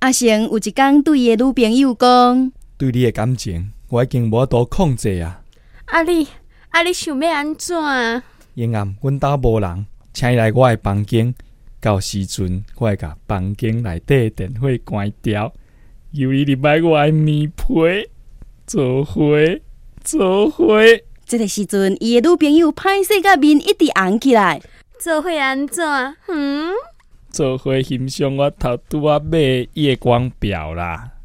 阿成有一天对伊的女朋友讲：对你的感情，我已经无多控制啊。啊你啊你想要安怎？因暗，阮兜无人，请伊来我的房间。到时阵，我会甲房间内底电火关掉，由伊入来我的棉被，做花，做花。这个时阵，伊的女朋友歹势甲面一直红起来。做伙安怎？嗯？做伙欣赏我头拄啊买夜光表啦。